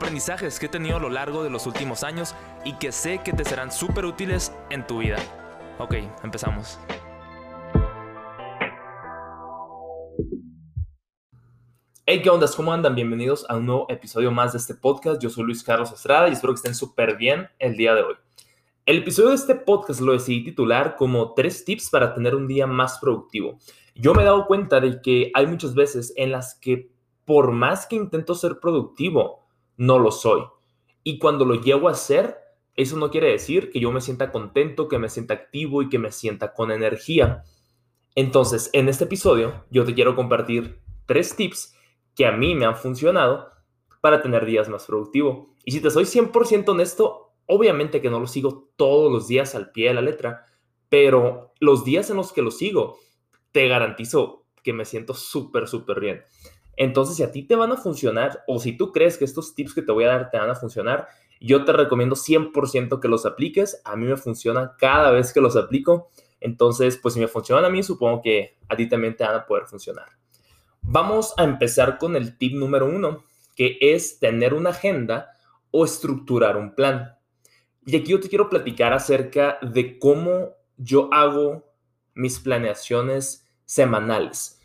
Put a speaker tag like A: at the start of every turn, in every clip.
A: aprendizajes que he tenido a lo largo de los últimos años y que sé que te serán súper útiles en tu vida. Ok, empezamos. Hey, ¿qué onda? ¿Cómo andan? Bienvenidos a un nuevo episodio más de este podcast. Yo soy Luis Carlos Estrada y espero que estén súper bien el día de hoy. El episodio de este podcast lo decidí titular como tres tips para tener un día más productivo. Yo me he dado cuenta de que hay muchas veces en las que por más que intento ser productivo, no lo soy. Y cuando lo llego a hacer, eso no quiere decir que yo me sienta contento, que me sienta activo y que me sienta con energía. Entonces, en este episodio, yo te quiero compartir tres tips que a mí me han funcionado para tener días más productivos. Y si te soy 100% honesto, obviamente que no lo sigo todos los días al pie de la letra, pero los días en los que lo sigo, te garantizo que me siento súper, súper bien. Entonces, si a ti te van a funcionar o si tú crees que estos tips que te voy a dar te van a funcionar, yo te recomiendo 100% que los apliques. A mí me funciona cada vez que los aplico. Entonces, pues si me funcionan a mí, supongo que a ti también te van a poder funcionar. Vamos a empezar con el tip número uno, que es tener una agenda o estructurar un plan. Y aquí yo te quiero platicar acerca de cómo yo hago mis planeaciones semanales.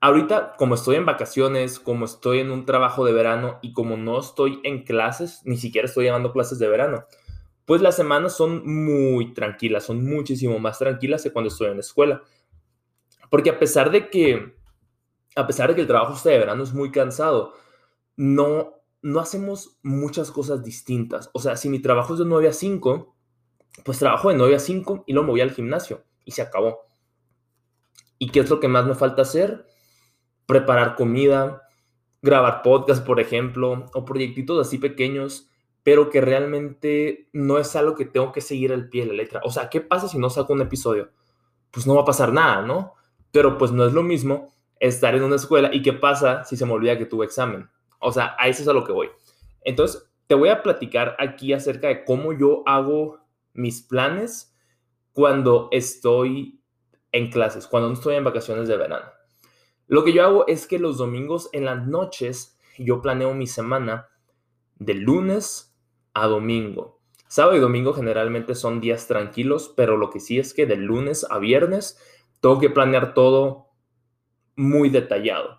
A: Ahorita, como estoy en vacaciones, como estoy en un trabajo de verano y como no estoy en clases, ni siquiera estoy llevando clases de verano, pues las semanas son muy tranquilas, son muchísimo más tranquilas que cuando estoy en la escuela. Porque a pesar de que a pesar de que el trabajo este de verano es muy cansado, no, no hacemos muchas cosas distintas. O sea, si mi trabajo es de 9 a 5, pues trabajo de 9 a 5 y luego me voy al gimnasio y se acabó. ¿Y qué es lo que más me falta hacer? Preparar comida, grabar podcast, por ejemplo, o proyectitos así pequeños, pero que realmente no es algo que tengo que seguir al pie de la letra. O sea, ¿qué pasa si no saco un episodio? Pues no va a pasar nada, ¿no? Pero pues no es lo mismo estar en una escuela y qué pasa si se me olvida que tuve examen. O sea, a eso es a lo que voy. Entonces, te voy a platicar aquí acerca de cómo yo hago mis planes cuando estoy en clases, cuando no estoy en vacaciones de verano. Lo que yo hago es que los domingos en las noches yo planeo mi semana de lunes a domingo. Sábado y domingo generalmente son días tranquilos, pero lo que sí es que de lunes a viernes tengo que planear todo muy detallado,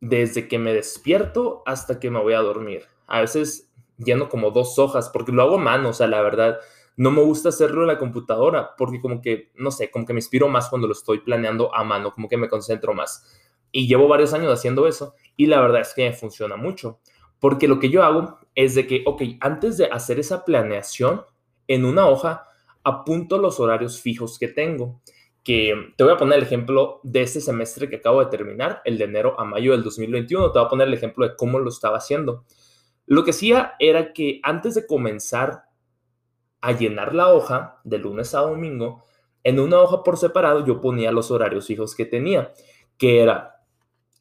A: desde que me despierto hasta que me voy a dormir. A veces lleno como dos hojas, porque lo hago a mano, o sea, la verdad, no me gusta hacerlo en la computadora, porque como que, no sé, como que me inspiro más cuando lo estoy planeando a mano, como que me concentro más. Y llevo varios años haciendo eso, y la verdad es que me funciona mucho, porque lo que yo hago es de que, ok, antes de hacer esa planeación, en una hoja apunto los horarios fijos que tengo que te voy a poner el ejemplo de este semestre que acabo de terminar, el de enero a mayo del 2021, te voy a poner el ejemplo de cómo lo estaba haciendo. Lo que hacía era que antes de comenzar a llenar la hoja de lunes a domingo, en una hoja por separado yo ponía los horarios fijos que tenía, que era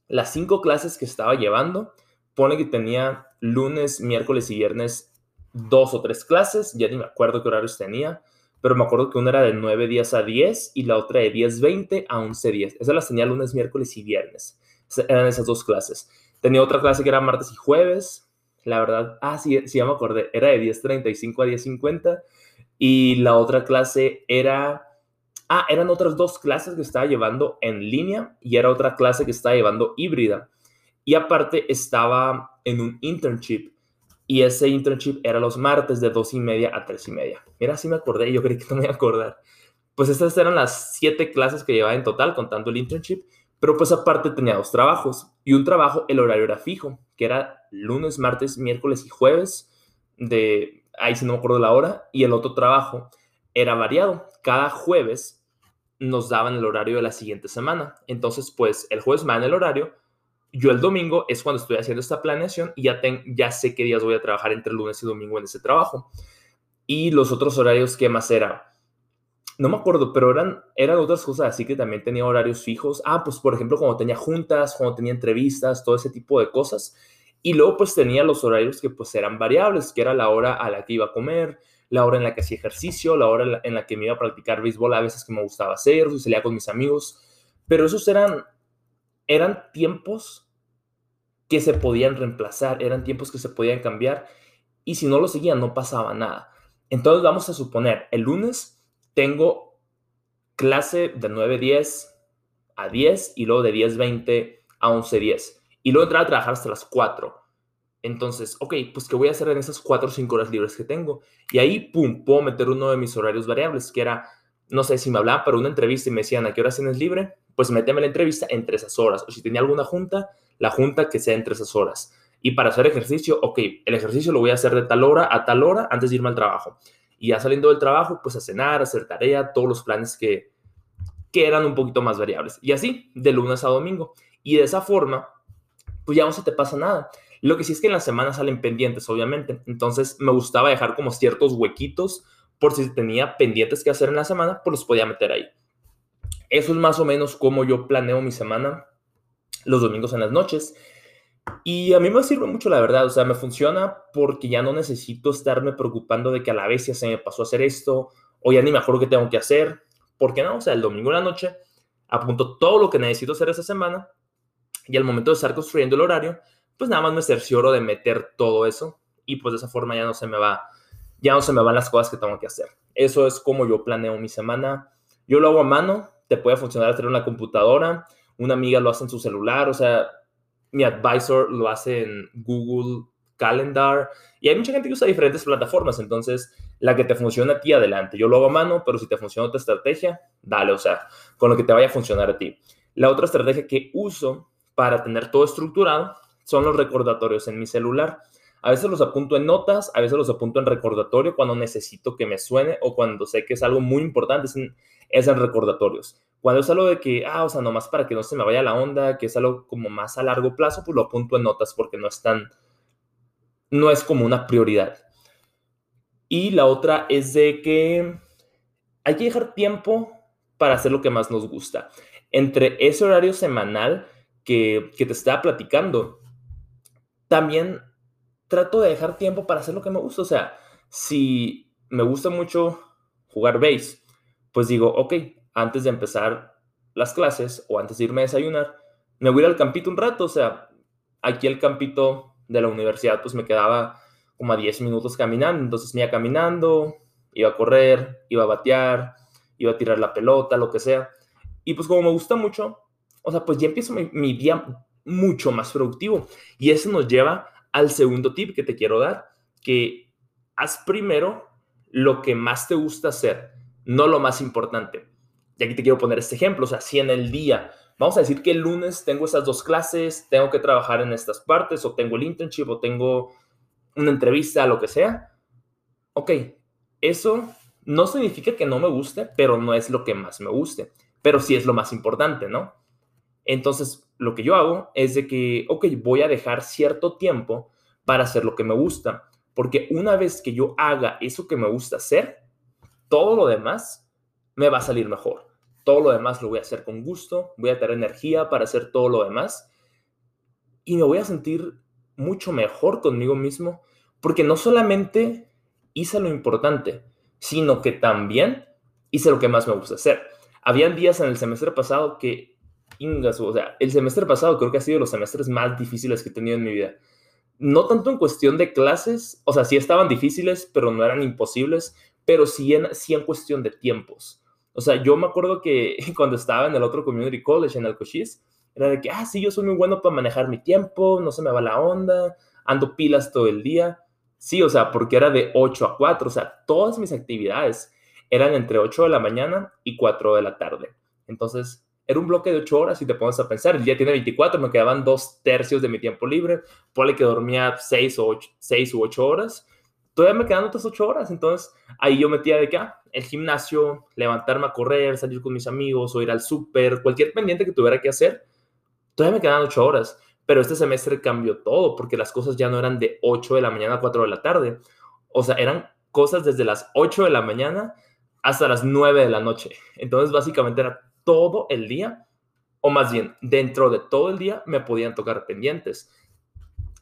A: las cinco clases que estaba llevando, pone que tenía lunes, miércoles y viernes dos o tres clases, ya ni me acuerdo qué horarios tenía, pero me acuerdo que una era de 9 días a 10 y la otra de 10, 20 a 11, 10. Esas las tenía lunes, miércoles y viernes. Eran esas dos clases. Tenía otra clase que era martes y jueves. La verdad, ah, sí, sí, ya me acordé. Era de 10.35 a 10.50. Y la otra clase era, ah, eran otras dos clases que estaba llevando en línea y era otra clase que estaba llevando híbrida. Y aparte estaba en un internship y ese internship era los martes de dos y media a tres y media. Mira, sí me acordé, yo creí que no me iba a acordar. Pues estas eran las siete clases que llevaba en total, contando el internship, pero pues aparte tenía dos trabajos. Y un trabajo, el horario era fijo, que era lunes, martes, miércoles y jueves, de ahí si no me acuerdo la hora, y el otro trabajo era variado. Cada jueves nos daban el horario de la siguiente semana. Entonces, pues el jueves me dan el horario, yo el domingo es cuando estoy haciendo esta planeación y ya, ya sé qué días voy a trabajar entre lunes y domingo en ese trabajo. Y los otros horarios, ¿qué más era? No me acuerdo, pero eran, eran otras cosas, así que también tenía horarios fijos. Ah, pues por ejemplo, cuando tenía juntas, cuando tenía entrevistas, todo ese tipo de cosas. Y luego pues tenía los horarios que pues eran variables, que era la hora a la que iba a comer, la hora en la que hacía ejercicio, la hora en la que me iba a practicar béisbol a veces que me gustaba hacer, si salía con mis amigos. Pero esos eran, eran tiempos que se podían reemplazar, eran tiempos que se podían cambiar y si no lo seguían no pasaba nada. Entonces vamos a suponer, el lunes tengo clase de 9.10 a 10 y luego de 10.20 a 11.10 y luego entrar a trabajar hasta las 4. Entonces, ok, pues ¿qué voy a hacer en esas 4 o 5 horas libres que tengo? Y ahí, pum, puedo meter uno de mis horarios variables, que era, no sé, si me hablaban para una entrevista y me decían, ¿a qué hora tienes libre? Pues méteme la entrevista entre esas horas. O si tenía alguna junta, la junta que sea entre esas horas. Y para hacer ejercicio, ok, el ejercicio lo voy a hacer de tal hora a tal hora antes de irme al trabajo. Y ya saliendo del trabajo, pues a cenar, a hacer tarea, todos los planes que, que eran un poquito más variables. Y así, de lunes a domingo. Y de esa forma, pues ya no se te pasa nada. Lo que sí es que en la semana salen pendientes, obviamente. Entonces me gustaba dejar como ciertos huequitos por si tenía pendientes que hacer en la semana, pues los podía meter ahí. Eso es más o menos como yo planeo mi semana los domingos en las noches. Y a mí me sirve mucho, la verdad, o sea, me funciona porque ya no necesito estarme preocupando de que a la vez ya se me pasó hacer esto o ya ni me acuerdo qué tengo que hacer. porque no? O sea, el domingo en la noche apunto todo lo que necesito hacer esa semana y al momento de estar construyendo el horario, pues nada más me cercioro de meter todo eso y pues de esa forma ya no se me va, ya no se me van las cosas que tengo que hacer. Eso es como yo planeo mi semana. Yo lo hago a mano, te puede funcionar hacer una computadora, una amiga lo hace en su celular, o sea, mi advisor lo hace en Google Calendar y hay mucha gente que usa diferentes plataformas, entonces la que te funciona a ti, adelante. Yo lo hago a mano, pero si te funciona otra estrategia, dale, o sea, con lo que te vaya a funcionar a ti. La otra estrategia que uso para tener todo estructurado son los recordatorios en mi celular. A veces los apunto en notas, a veces los apunto en recordatorio cuando necesito que me suene o cuando sé que es algo muy importante, es en, recordatorios. Cuando es algo de que, ah, o sea, nomás para que no se me vaya la onda, que es algo como más a largo plazo, pues lo apunto en notas porque no es tan, no es como una prioridad. Y la otra es de que hay que dejar tiempo para hacer lo que más nos gusta. Entre ese horario semanal que, que te estaba platicando, también trato de dejar tiempo para hacer lo que me gusta. O sea, si me gusta mucho jugar base, pues digo, ok, antes de empezar las clases o antes de irme a desayunar, me voy al campito un rato. O sea, aquí el campito de la universidad, pues me quedaba como a 10 minutos caminando. Entonces me iba caminando, iba a correr, iba a batear, iba a tirar la pelota, lo que sea. Y pues como me gusta mucho, o sea, pues ya empiezo mi, mi día mucho más productivo. Y eso nos lleva al segundo tip que te quiero dar, que haz primero lo que más te gusta hacer, no lo más importante. Y aquí te quiero poner este ejemplo, o sea, si en el día, vamos a decir que el lunes tengo esas dos clases, tengo que trabajar en estas partes, o tengo el internship, o tengo una entrevista, lo que sea. Ok, eso no significa que no me guste, pero no es lo que más me guste, pero sí es lo más importante, ¿no? Entonces, lo que yo hago es de que, ok, voy a dejar cierto tiempo para hacer lo que me gusta, porque una vez que yo haga eso que me gusta hacer, todo lo demás me va a salir mejor. Todo lo demás lo voy a hacer con gusto, voy a tener energía para hacer todo lo demás y me voy a sentir mucho mejor conmigo mismo, porque no solamente hice lo importante, sino que también hice lo que más me gusta hacer. Habían días en el semestre pasado que o sea, el semestre pasado creo que ha sido los semestres más difíciles que he tenido en mi vida. No tanto en cuestión de clases, o sea, sí estaban difíciles, pero no eran imposibles, pero sí en, sí en cuestión de tiempos. O sea, yo me acuerdo que cuando estaba en el otro community college, en el Cochise, era de que, ah, sí, yo soy muy bueno para manejar mi tiempo, no se me va la onda, ando pilas todo el día. Sí, o sea, porque era de 8 a 4, o sea, todas mis actividades eran entre 8 de la mañana y 4 de la tarde. Entonces, era un bloque de ocho horas y te pones a pensar, el día tiene 24, me quedaban dos tercios de mi tiempo libre, ponle que dormía seis, o ocho, seis u ocho horas, todavía me quedan otras ocho horas, entonces ahí yo metía de que ah, el gimnasio, levantarme a correr, salir con mis amigos o ir al súper, cualquier pendiente que tuviera que hacer, todavía me quedan ocho horas, pero este semestre cambió todo porque las cosas ya no eran de 8 de la mañana a 4 de la tarde. O sea, eran cosas desde las 8 de la mañana hasta las 9 de la noche. Entonces, básicamente era todo el día, o más bien, dentro de todo el día me podían tocar pendientes.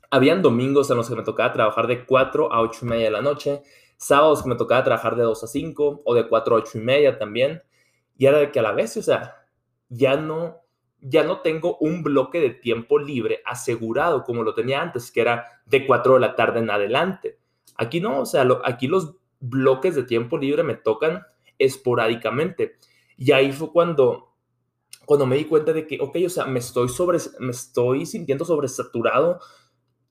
A: Habían domingos en los que me tocaba trabajar de 4 a 8 y media de la noche, sábados que me tocaba trabajar de 2 a 5 o de 4 a 8 y media también. Y era de que a la vez, o sea, ya no, ya no tengo un bloque de tiempo libre asegurado como lo tenía antes, que era de 4 de la tarde en adelante. Aquí no, o sea, aquí los bloques de tiempo libre me tocan esporádicamente. Y ahí fue cuando, cuando me di cuenta de que, ok, o sea, me estoy, me estoy sintiendo sobresaturado,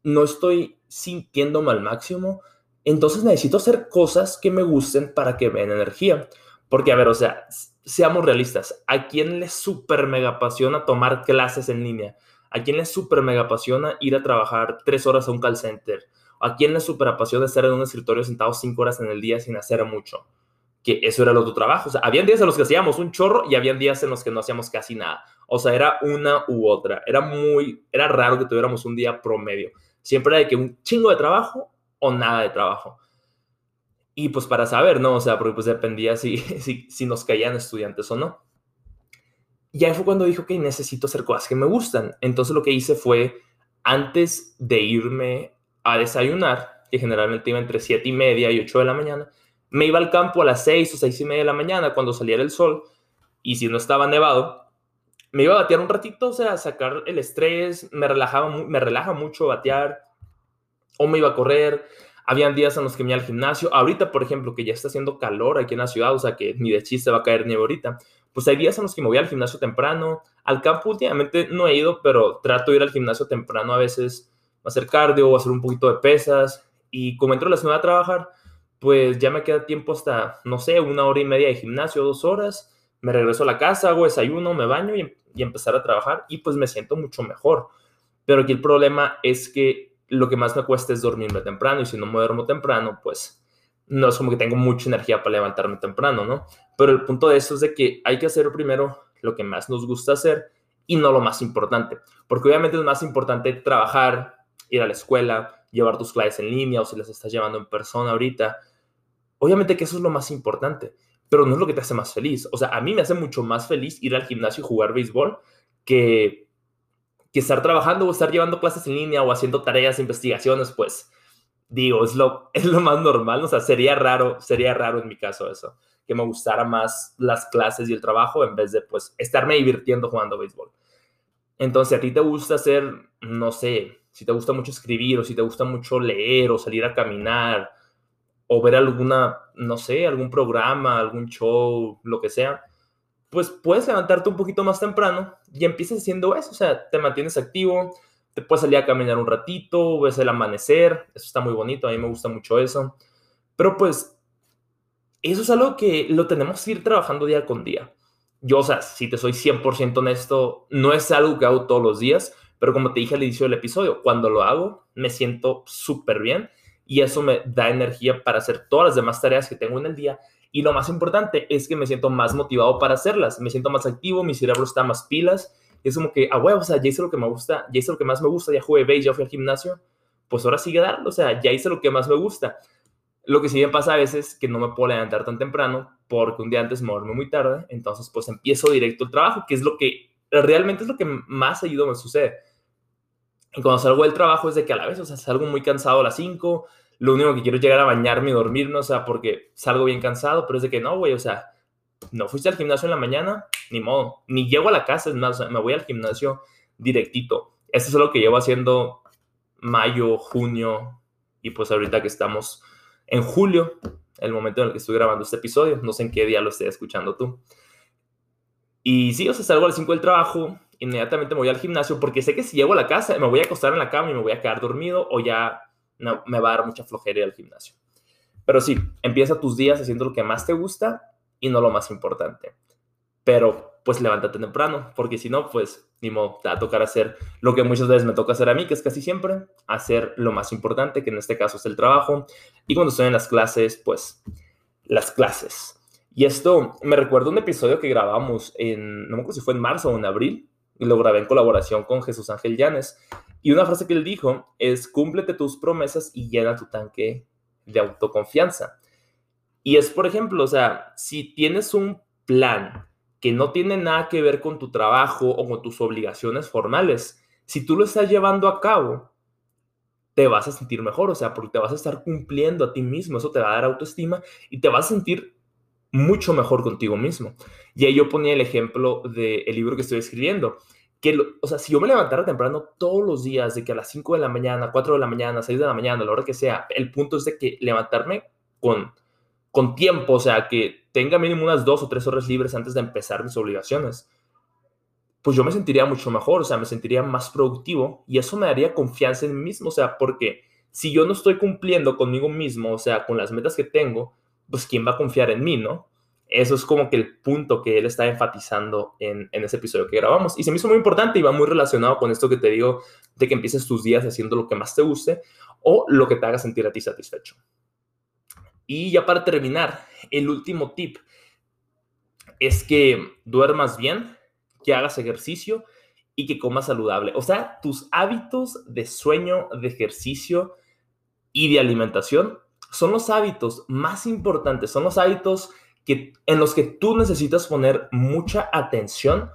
A: no estoy sintiéndome al máximo, entonces necesito hacer cosas que me gusten para que me energía. Porque, a ver, o sea, seamos realistas, ¿a quién le súper mega apasiona tomar clases en línea? ¿A quién le súper mega apasiona ir a trabajar tres horas a un call center? ¿A quién le súper apasiona estar en un escritorio sentado cinco horas en el día sin hacer mucho? Que eso era el otro trabajo. O sea, habían días en los que hacíamos un chorro y habían días en los que no hacíamos casi nada. O sea, era una u otra. Era muy, era raro que tuviéramos un día promedio. Siempre era de que un chingo de trabajo o nada de trabajo. Y pues para saber, ¿no? O sea, porque pues dependía si, si, si nos caían estudiantes o no. Y ahí fue cuando dijo que necesito hacer cosas que me gustan. Entonces lo que hice fue, antes de irme a desayunar, que generalmente iba entre 7 y media y 8 de la mañana, me iba al campo a las 6 o 6 y media de la mañana cuando saliera el sol. Y si no estaba nevado, me iba a batear un ratito, o sea, sacar el estrés, me relajaba, me relaja mucho batear, o me iba a correr, habían días en los que me iba al gimnasio. Ahorita, por ejemplo, que ya está haciendo calor aquí en la ciudad, o sea que ni de chiste va a caer nieve ahorita, pues hay días en los que me voy al gimnasio temprano. Al campo últimamente no he ido, pero trato de ir al gimnasio temprano a veces a hacer cardio o hacer un poquito de pesas. Y como entro a las 9 a trabajar, pues ya me queda tiempo hasta, no sé, una hora y media de gimnasio, dos horas. Me regreso a la casa, hago desayuno, me baño y, y empezar a trabajar y pues me siento mucho mejor. Pero aquí el problema es que lo que más me cuesta es dormirme temprano y si no me duermo temprano, pues no es como que tengo mucha energía para levantarme temprano, ¿no? Pero el punto de eso es de que hay que hacer primero lo que más nos gusta hacer y no lo más importante, porque obviamente es más importante trabajar, ir a la escuela, llevar tus clases en línea o si las estás llevando en persona ahorita. Obviamente que eso es lo más importante, pero no es lo que te hace más feliz. O sea, a mí me hace mucho más feliz ir al gimnasio y jugar béisbol que que estar trabajando o estar llevando clases en línea o haciendo tareas, investigaciones, pues digo, es lo, es lo más normal, o sea, sería raro, sería raro en mi caso eso, que me gustara más las clases y el trabajo en vez de, pues, estarme divirtiendo jugando béisbol. Entonces, a ti te gusta hacer, no sé, si te gusta mucho escribir o si te gusta mucho leer o salir a caminar o ver alguna, no sé, algún programa, algún show, lo que sea, pues puedes levantarte un poquito más temprano y empiezas haciendo eso, o sea, te mantienes activo, te puedes salir a caminar un ratito, ves el amanecer, eso está muy bonito, a mí me gusta mucho eso, pero pues eso es algo que lo tenemos que ir trabajando día con día. Yo, o sea, si te soy 100% honesto, no es algo que hago todos los días, pero como te dije al inicio del episodio, cuando lo hago, me siento súper bien y eso me da energía para hacer todas las demás tareas que tengo en el día y lo más importante es que me siento más motivado para hacerlas, me siento más activo, mi cerebro está más pilas. Es como que, ah, huevo, o sea, ya hice lo que me gusta, ya hice lo que más me gusta, ya jugué base, ya fui al gimnasio, pues ahora sigue dando, o sea, ya hice lo que más me gusta. Lo que sí me pasa a veces que no me puedo levantar tan temprano porque un día antes me dormí muy tarde, entonces pues empiezo directo el trabajo, que es lo que realmente es lo que más seguido me sucede. Y cuando salgo del trabajo es de que a la vez, o sea, salgo muy cansado a las 5, lo único que quiero es llegar a bañarme y dormirme, o sea, porque salgo bien cansado, pero es de que no, güey, o sea, no fuiste al gimnasio en la mañana, ni modo, ni llego a la casa, es más, me voy al gimnasio directito. Esto es lo que llevo haciendo mayo, junio, y pues ahorita que estamos en julio, el momento en el que estoy grabando este episodio, no sé en qué día lo estés escuchando tú. Y sí, o sea, salgo a las 5 del trabajo, inmediatamente me voy al gimnasio, porque sé que si llego a la casa me voy a acostar en la cama y me voy a quedar dormido o ya no, me va a dar mucha flojera ir al gimnasio. Pero sí, empieza tus días haciendo lo que más te gusta y no lo más importante. Pero pues levántate temprano, porque si no, pues ni modo, te va a tocar hacer lo que muchas veces me toca hacer a mí, que es casi siempre hacer lo más importante, que en este caso es el trabajo. Y cuando estoy en las clases, pues las clases. Y esto me recuerda un episodio que grabamos en, no me acuerdo si fue en marzo o en abril, y lo grabé en colaboración con Jesús Ángel Llanes. Y una frase que él dijo es, cúmplete tus promesas y llena tu tanque de autoconfianza. Y es, por ejemplo, o sea, si tienes un plan que no tiene nada que ver con tu trabajo o con tus obligaciones formales, si tú lo estás llevando a cabo, te vas a sentir mejor, o sea, porque te vas a estar cumpliendo a ti mismo, eso te va a dar autoestima y te vas a sentir mucho mejor contigo mismo. Y ahí yo ponía el ejemplo del libro que estoy escribiendo, que, o sea, si yo me levantara temprano todos los días, de que a las 5 de la mañana, 4 de la mañana, 6 de la mañana, a la hora que sea, el punto es de que levantarme con, con tiempo, o sea, que tenga mínimo unas 2 o 3 horas libres antes de empezar mis obligaciones pues yo me sentiría mucho mejor, o sea, me sentiría más productivo y eso me daría confianza en mí mismo, o sea, porque si yo no estoy cumpliendo conmigo mismo, o sea, con las metas que tengo, pues ¿quién va a confiar en mí, no? Eso es como que el punto que él está enfatizando en, en ese episodio que grabamos. Y se me hizo muy importante y va muy relacionado con esto que te digo de que empieces tus días haciendo lo que más te guste o lo que te haga sentir a ti satisfecho. Y ya para terminar, el último tip es que duermas bien, que hagas ejercicio y que comas saludable. O sea, tus hábitos de sueño, de ejercicio y de alimentación son los hábitos más importantes, son los hábitos que, en los que tú necesitas poner mucha atención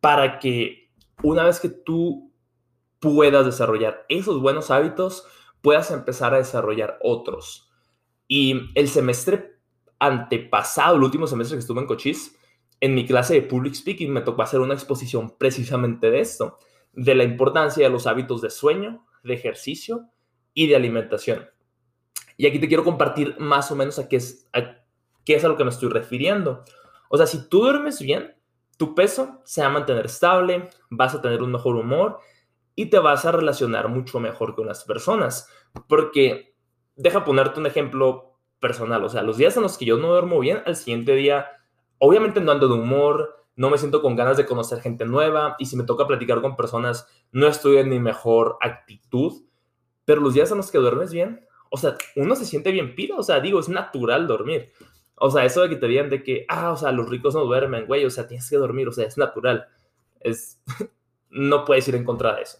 A: para que una vez que tú puedas desarrollar esos buenos hábitos, puedas empezar a desarrollar otros. Y el semestre antepasado, el último semestre que estuve en Cochise, en mi clase de public speaking me tocó hacer una exposición precisamente de esto, de la importancia de los hábitos de sueño, de ejercicio y de alimentación. Y aquí te quiero compartir más o menos a qué es a, qué es a lo que me estoy refiriendo. O sea, si tú duermes bien, tu peso se va a mantener estable, vas a tener un mejor humor y te vas a relacionar mucho mejor con las personas. Porque, deja ponerte un ejemplo personal, o sea, los días en los que yo no duermo bien, al siguiente día obviamente no ando de humor, no me siento con ganas de conocer gente nueva y si me toca platicar con personas, no estoy en mi mejor actitud, pero los días en los que duermes bien, o sea, uno se siente bien pido, o sea, digo, es natural dormir. O sea, eso de que te digan de que, ah, o sea, los ricos no duermen, güey, o sea, tienes que dormir, o sea, es natural. Es, no puedes ir en contra de eso.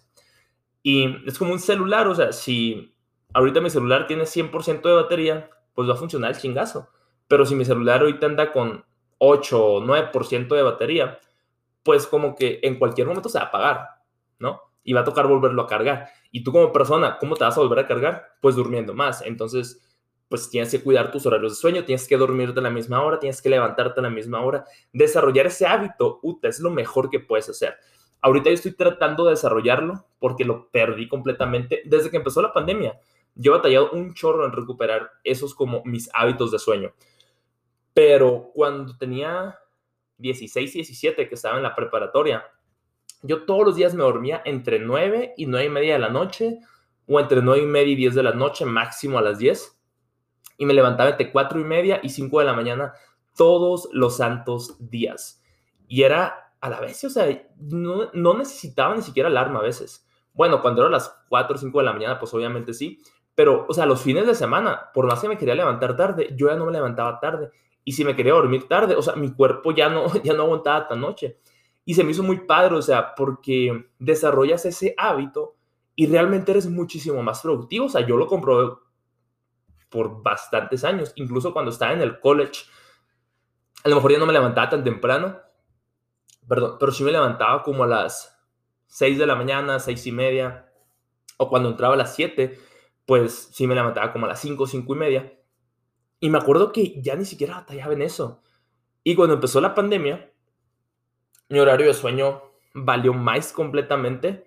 A: Y es como un celular, o sea, si ahorita mi celular tiene 100% de batería, pues va a funcionar el chingazo. Pero si mi celular ahorita anda con 8 o 9% de batería, pues como que en cualquier momento se va a apagar, ¿no? Y va a tocar volverlo a cargar. Y tú como persona, ¿cómo te vas a volver a cargar? Pues durmiendo más. Entonces, pues tienes que cuidar tus horarios de sueño, tienes que dormirte a la misma hora, tienes que levantarte a la misma hora. Desarrollar ese hábito, uta, es lo mejor que puedes hacer. Ahorita yo estoy tratando de desarrollarlo porque lo perdí completamente desde que empezó la pandemia. Yo he batallado un chorro en recuperar esos como mis hábitos de sueño. Pero cuando tenía 16, 17, que estaba en la preparatoria, yo todos los días me dormía entre 9 y 9 y media de la noche, o entre 9 y media y 10 de la noche, máximo a las 10. Y me levantaba entre 4 y media y 5 de la mañana todos los santos días. Y era a la vez, o sea, no, no necesitaba ni siquiera alarma a veces. Bueno, cuando eran las 4 o 5 de la mañana, pues obviamente sí. Pero, o sea, los fines de semana, por más que me quería levantar tarde, yo ya no me levantaba tarde. Y si me quería dormir tarde, o sea, mi cuerpo ya no, ya no aguantaba tan noche. Y se me hizo muy padre, o sea, porque desarrollas ese hábito y realmente eres muchísimo más productivo. O sea, yo lo comprobé por bastantes años, incluso cuando estaba en el college. A lo mejor ya no me levantaba tan temprano, perdón, pero sí me levantaba como a las 6 de la mañana, seis y media, o cuando entraba a las 7, pues sí me levantaba como a las 5, cinco y media. Y me acuerdo que ya ni siquiera batallaba en eso. Y cuando empezó la pandemia, mi horario de sueño valió más completamente,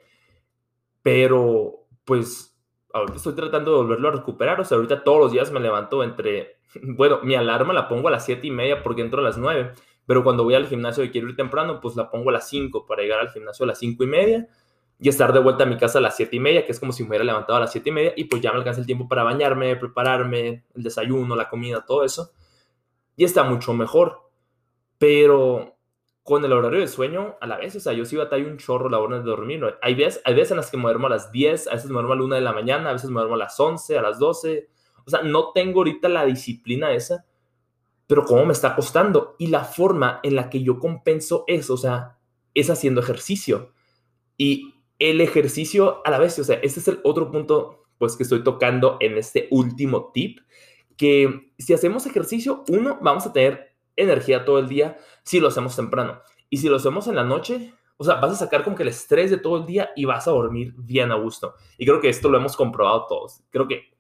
A: pero pues ahorita estoy tratando de volverlo a recuperar. O sea, ahorita todos los días me levanto entre, bueno, mi alarma la pongo a las siete y media porque entro a las 9, pero cuando voy al gimnasio y quiero ir temprano, pues la pongo a las 5 para llegar al gimnasio a las cinco y media y estar de vuelta a mi casa a las siete y media, que es como si me hubiera levantado a las siete y media, y pues ya me alcanza el tiempo para bañarme, prepararme, el desayuno, la comida, todo eso. Y está mucho mejor. Pero con el horario de sueño, a la vez, o sea, yo sí batallo un chorro la hora de dormir. Hay, veces, hay veces en las que me duermo a las 10, a veces me duermo a la 1 de la mañana, a veces me duermo a las 11, a las 12. O sea, no tengo ahorita la disciplina esa, pero cómo me está costando. Y la forma en la que yo compenso eso, o sea, es haciendo ejercicio. Y el ejercicio a la vez, o sea, este es el otro punto pues que estoy tocando en este último tip, que si hacemos ejercicio, uno, vamos a tener energía todo el día si lo hacemos temprano. Y si lo hacemos en la noche, o sea, vas a sacar como que el estrés de todo el día y vas a dormir bien a gusto. Y creo que esto lo hemos comprobado todos. Creo que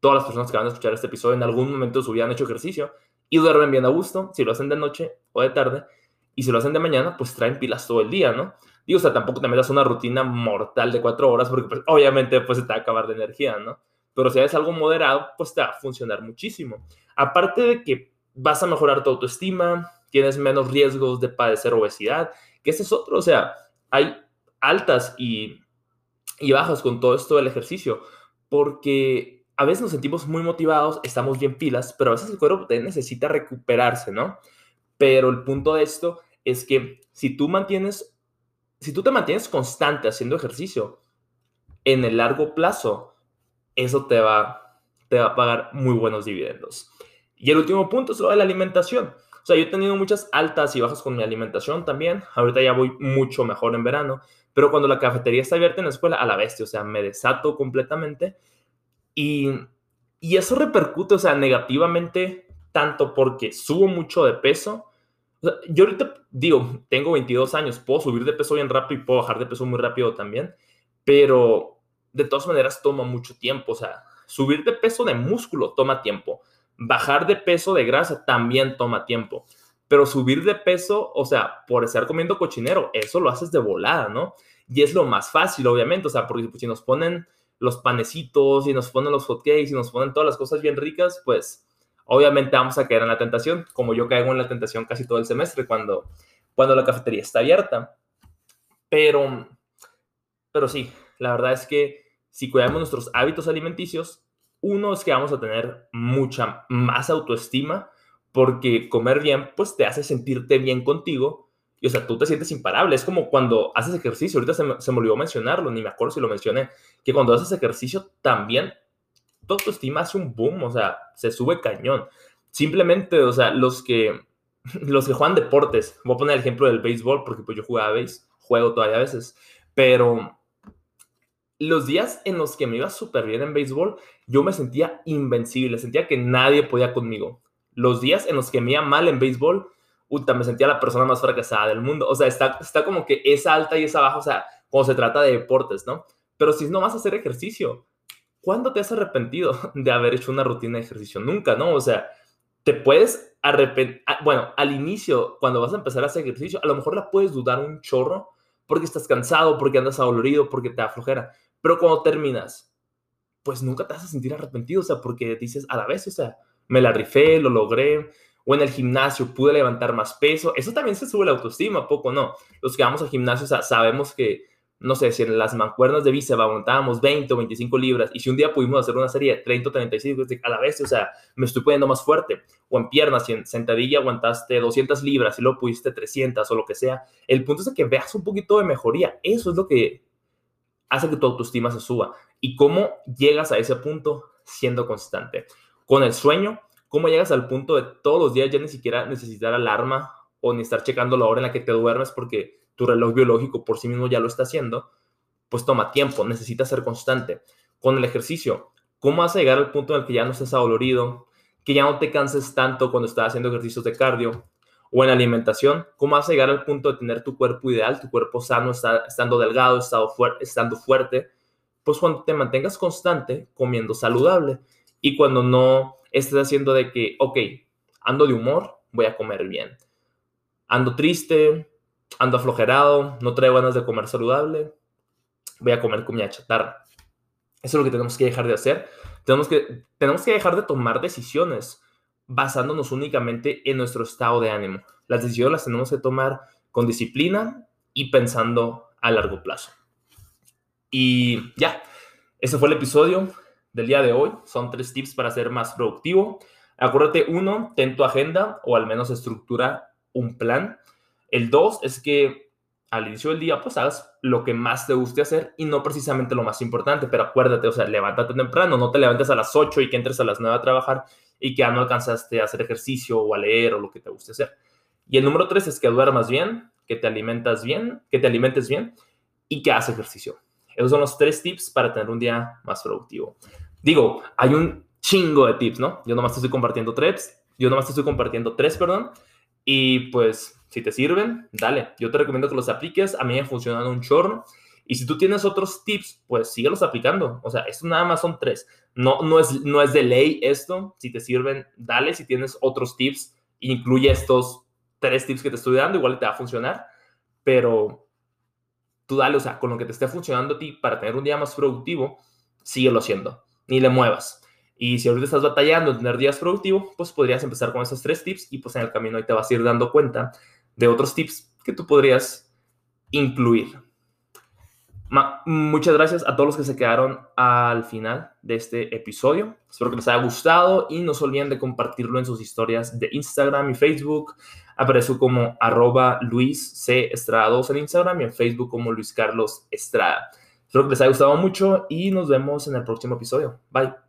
A: todas las personas que van a escuchar este episodio en algún momento de su hecho ejercicio y duermen bien a gusto, si lo hacen de noche o de tarde. Y si lo hacen de mañana, pues traen pilas todo el día, ¿no? Digo, o sea, tampoco te metas una rutina mortal de cuatro horas porque pues, obviamente pues se te va a acabar de energía, ¿no? Pero si haces algo moderado, pues te va a funcionar muchísimo. Aparte de que vas a mejorar tu autoestima, tienes menos riesgos de padecer obesidad, que ese es otro, o sea, hay altas y, y bajas con todo esto del ejercicio, porque a veces nos sentimos muy motivados, estamos bien pilas, pero a veces el cuerpo necesita recuperarse, ¿no? Pero el punto de esto es que si tú mantienes si tú te mantienes constante haciendo ejercicio, en el largo plazo, eso te va, te va a pagar muy buenos dividendos. Y el último punto es lo de la alimentación. O sea, yo he tenido muchas altas y bajas con mi alimentación también. Ahorita ya voy mucho mejor en verano. Pero cuando la cafetería está abierta en la escuela, a la bestia, o sea, me desato completamente. Y, y eso repercute, o sea, negativamente, tanto porque subo mucho de peso, yo ahorita digo, tengo 22 años, puedo subir de peso bien rápido y puedo bajar de peso muy rápido también, pero de todas maneras toma mucho tiempo. O sea, subir de peso de músculo toma tiempo. Bajar de peso de grasa también toma tiempo. Pero subir de peso, o sea, por estar comiendo cochinero, eso lo haces de volada, ¿no? Y es lo más fácil, obviamente. O sea, porque si nos ponen los panecitos y nos ponen los hotcakes y nos ponen todas las cosas bien ricas, pues obviamente vamos a caer en la tentación, como yo caigo en la tentación casi todo el semestre cuando, cuando la cafetería está abierta. Pero, pero sí, la verdad es que si cuidamos nuestros hábitos alimenticios, uno es que vamos a tener mucha más autoestima porque comer bien pues te hace sentirte bien contigo y o sea, tú te sientes imparable. Es como cuando haces ejercicio, ahorita se me, se me olvidó mencionarlo, ni me acuerdo si lo mencioné, que cuando haces ejercicio también tu autoestima hace un boom, o sea, se sube cañón. Simplemente, o sea, los que, los que juegan deportes, voy a poner el ejemplo del béisbol, porque pues yo jugaba béisbol, juego todavía a veces, pero los días en los que me iba súper bien en béisbol, yo me sentía invencible, sentía que nadie podía conmigo. Los días en los que me iba mal en béisbol, puta, me sentía la persona más fracasada del mundo. O sea, está, como que esa alta y esa baja, o sea, cuando se trata de deportes, ¿no? Pero si no vas a hacer ejercicio, ¿cuándo te has arrepentido de haber hecho una rutina de ejercicio? Nunca, ¿no? O sea, te puedes arrepentir, ah, bueno, al inicio, cuando vas a empezar a hacer ejercicio, a lo mejor la puedes dudar un chorro porque estás cansado, porque andas adolorido, porque te da flojera, pero cuando terminas, pues nunca te vas a sentir arrepentido, o sea, porque dices a la vez, o sea, me la rifé, lo logré, o en el gimnasio pude levantar más peso, eso también se sube la autoestima, poco no. Los que vamos al gimnasio, o sea, sabemos que no sé, si en las mancuernas de bíceps aguantábamos 20 o 25 libras y si un día pudimos hacer una serie de 30 o 35 a la vez, o sea, me estoy poniendo más fuerte. O en piernas, si en sentadilla aguantaste 200 libras y luego pudiste 300 o lo que sea. El punto es que veas un poquito de mejoría. Eso es lo que hace que tu autoestima se suba. ¿Y cómo llegas a ese punto? Siendo constante. Con el sueño, ¿cómo llegas al punto de todos los días ya ni siquiera necesitar alarma o ni estar checando la hora en la que te duermes porque tu reloj biológico por sí mismo ya lo está haciendo, pues toma tiempo, necesitas ser constante. Con el ejercicio, ¿cómo vas a llegar al punto en el que ya no estés adolorido, que ya no te canses tanto cuando estás haciendo ejercicios de cardio? O en alimentación, ¿cómo vas a llegar al punto de tener tu cuerpo ideal, tu cuerpo sano, estando delgado, estando fuerte? Pues cuando te mantengas constante comiendo saludable y cuando no estés haciendo de que, ok, ando de humor, voy a comer bien. Ando triste, ando aflojerado, no traigo ganas de comer saludable, voy a comer comida chatarra. Eso es lo que tenemos que dejar de hacer. Tenemos que, tenemos que dejar de tomar decisiones basándonos únicamente en nuestro estado de ánimo. Las decisiones las tenemos que tomar con disciplina y pensando a largo plazo. Y ya, ese fue el episodio del día de hoy. Son tres tips para ser más productivo. Acuérdate, uno, ten tu agenda o al menos estructura un plan. El dos es que al inicio del día, pues hagas lo que más te guste hacer y no precisamente lo más importante, pero acuérdate, o sea, levántate temprano, no te levantes a las 8 y que entres a las 9 a trabajar y que ya no alcanzaste a hacer ejercicio o a leer o lo que te guste hacer. Y el número tres es que duermas bien, que te alimentas bien, que te alimentes bien y que hace ejercicio. Esos son los tres tips para tener un día más productivo. Digo, hay un chingo de tips, ¿no? Yo nomás te estoy compartiendo tres, yo nomás te estoy compartiendo tres, perdón, y pues si te sirven, dale. Yo te recomiendo que los apliques, a mí me funcionan un chorro. Y si tú tienes otros tips, pues síguelos aplicando. O sea, esto nada más son tres. No, no, es, no es de ley esto. Si te sirven, dale. Si tienes otros tips, incluye estos tres tips que te estoy dando, igual te va a funcionar. Pero tú dale, o sea, con lo que te esté funcionando a ti para tener un día más productivo, síguelo haciendo. Ni le muevas. Y si ahorita estás batallando en tener días productivos, pues podrías empezar con esos tres tips y pues en el camino ahí te vas a ir dando cuenta de otros tips que tú podrías incluir. muchas gracias a todos los que se quedaron al final de este episodio. Espero que les haya gustado y no se olviden de compartirlo en sus historias de Instagram y Facebook. Aparezco como arroba Luis C. Estrada 2 en Instagram y en Facebook como Luis Carlos Estrada. Espero que les haya gustado mucho y nos vemos en el próximo episodio. Bye.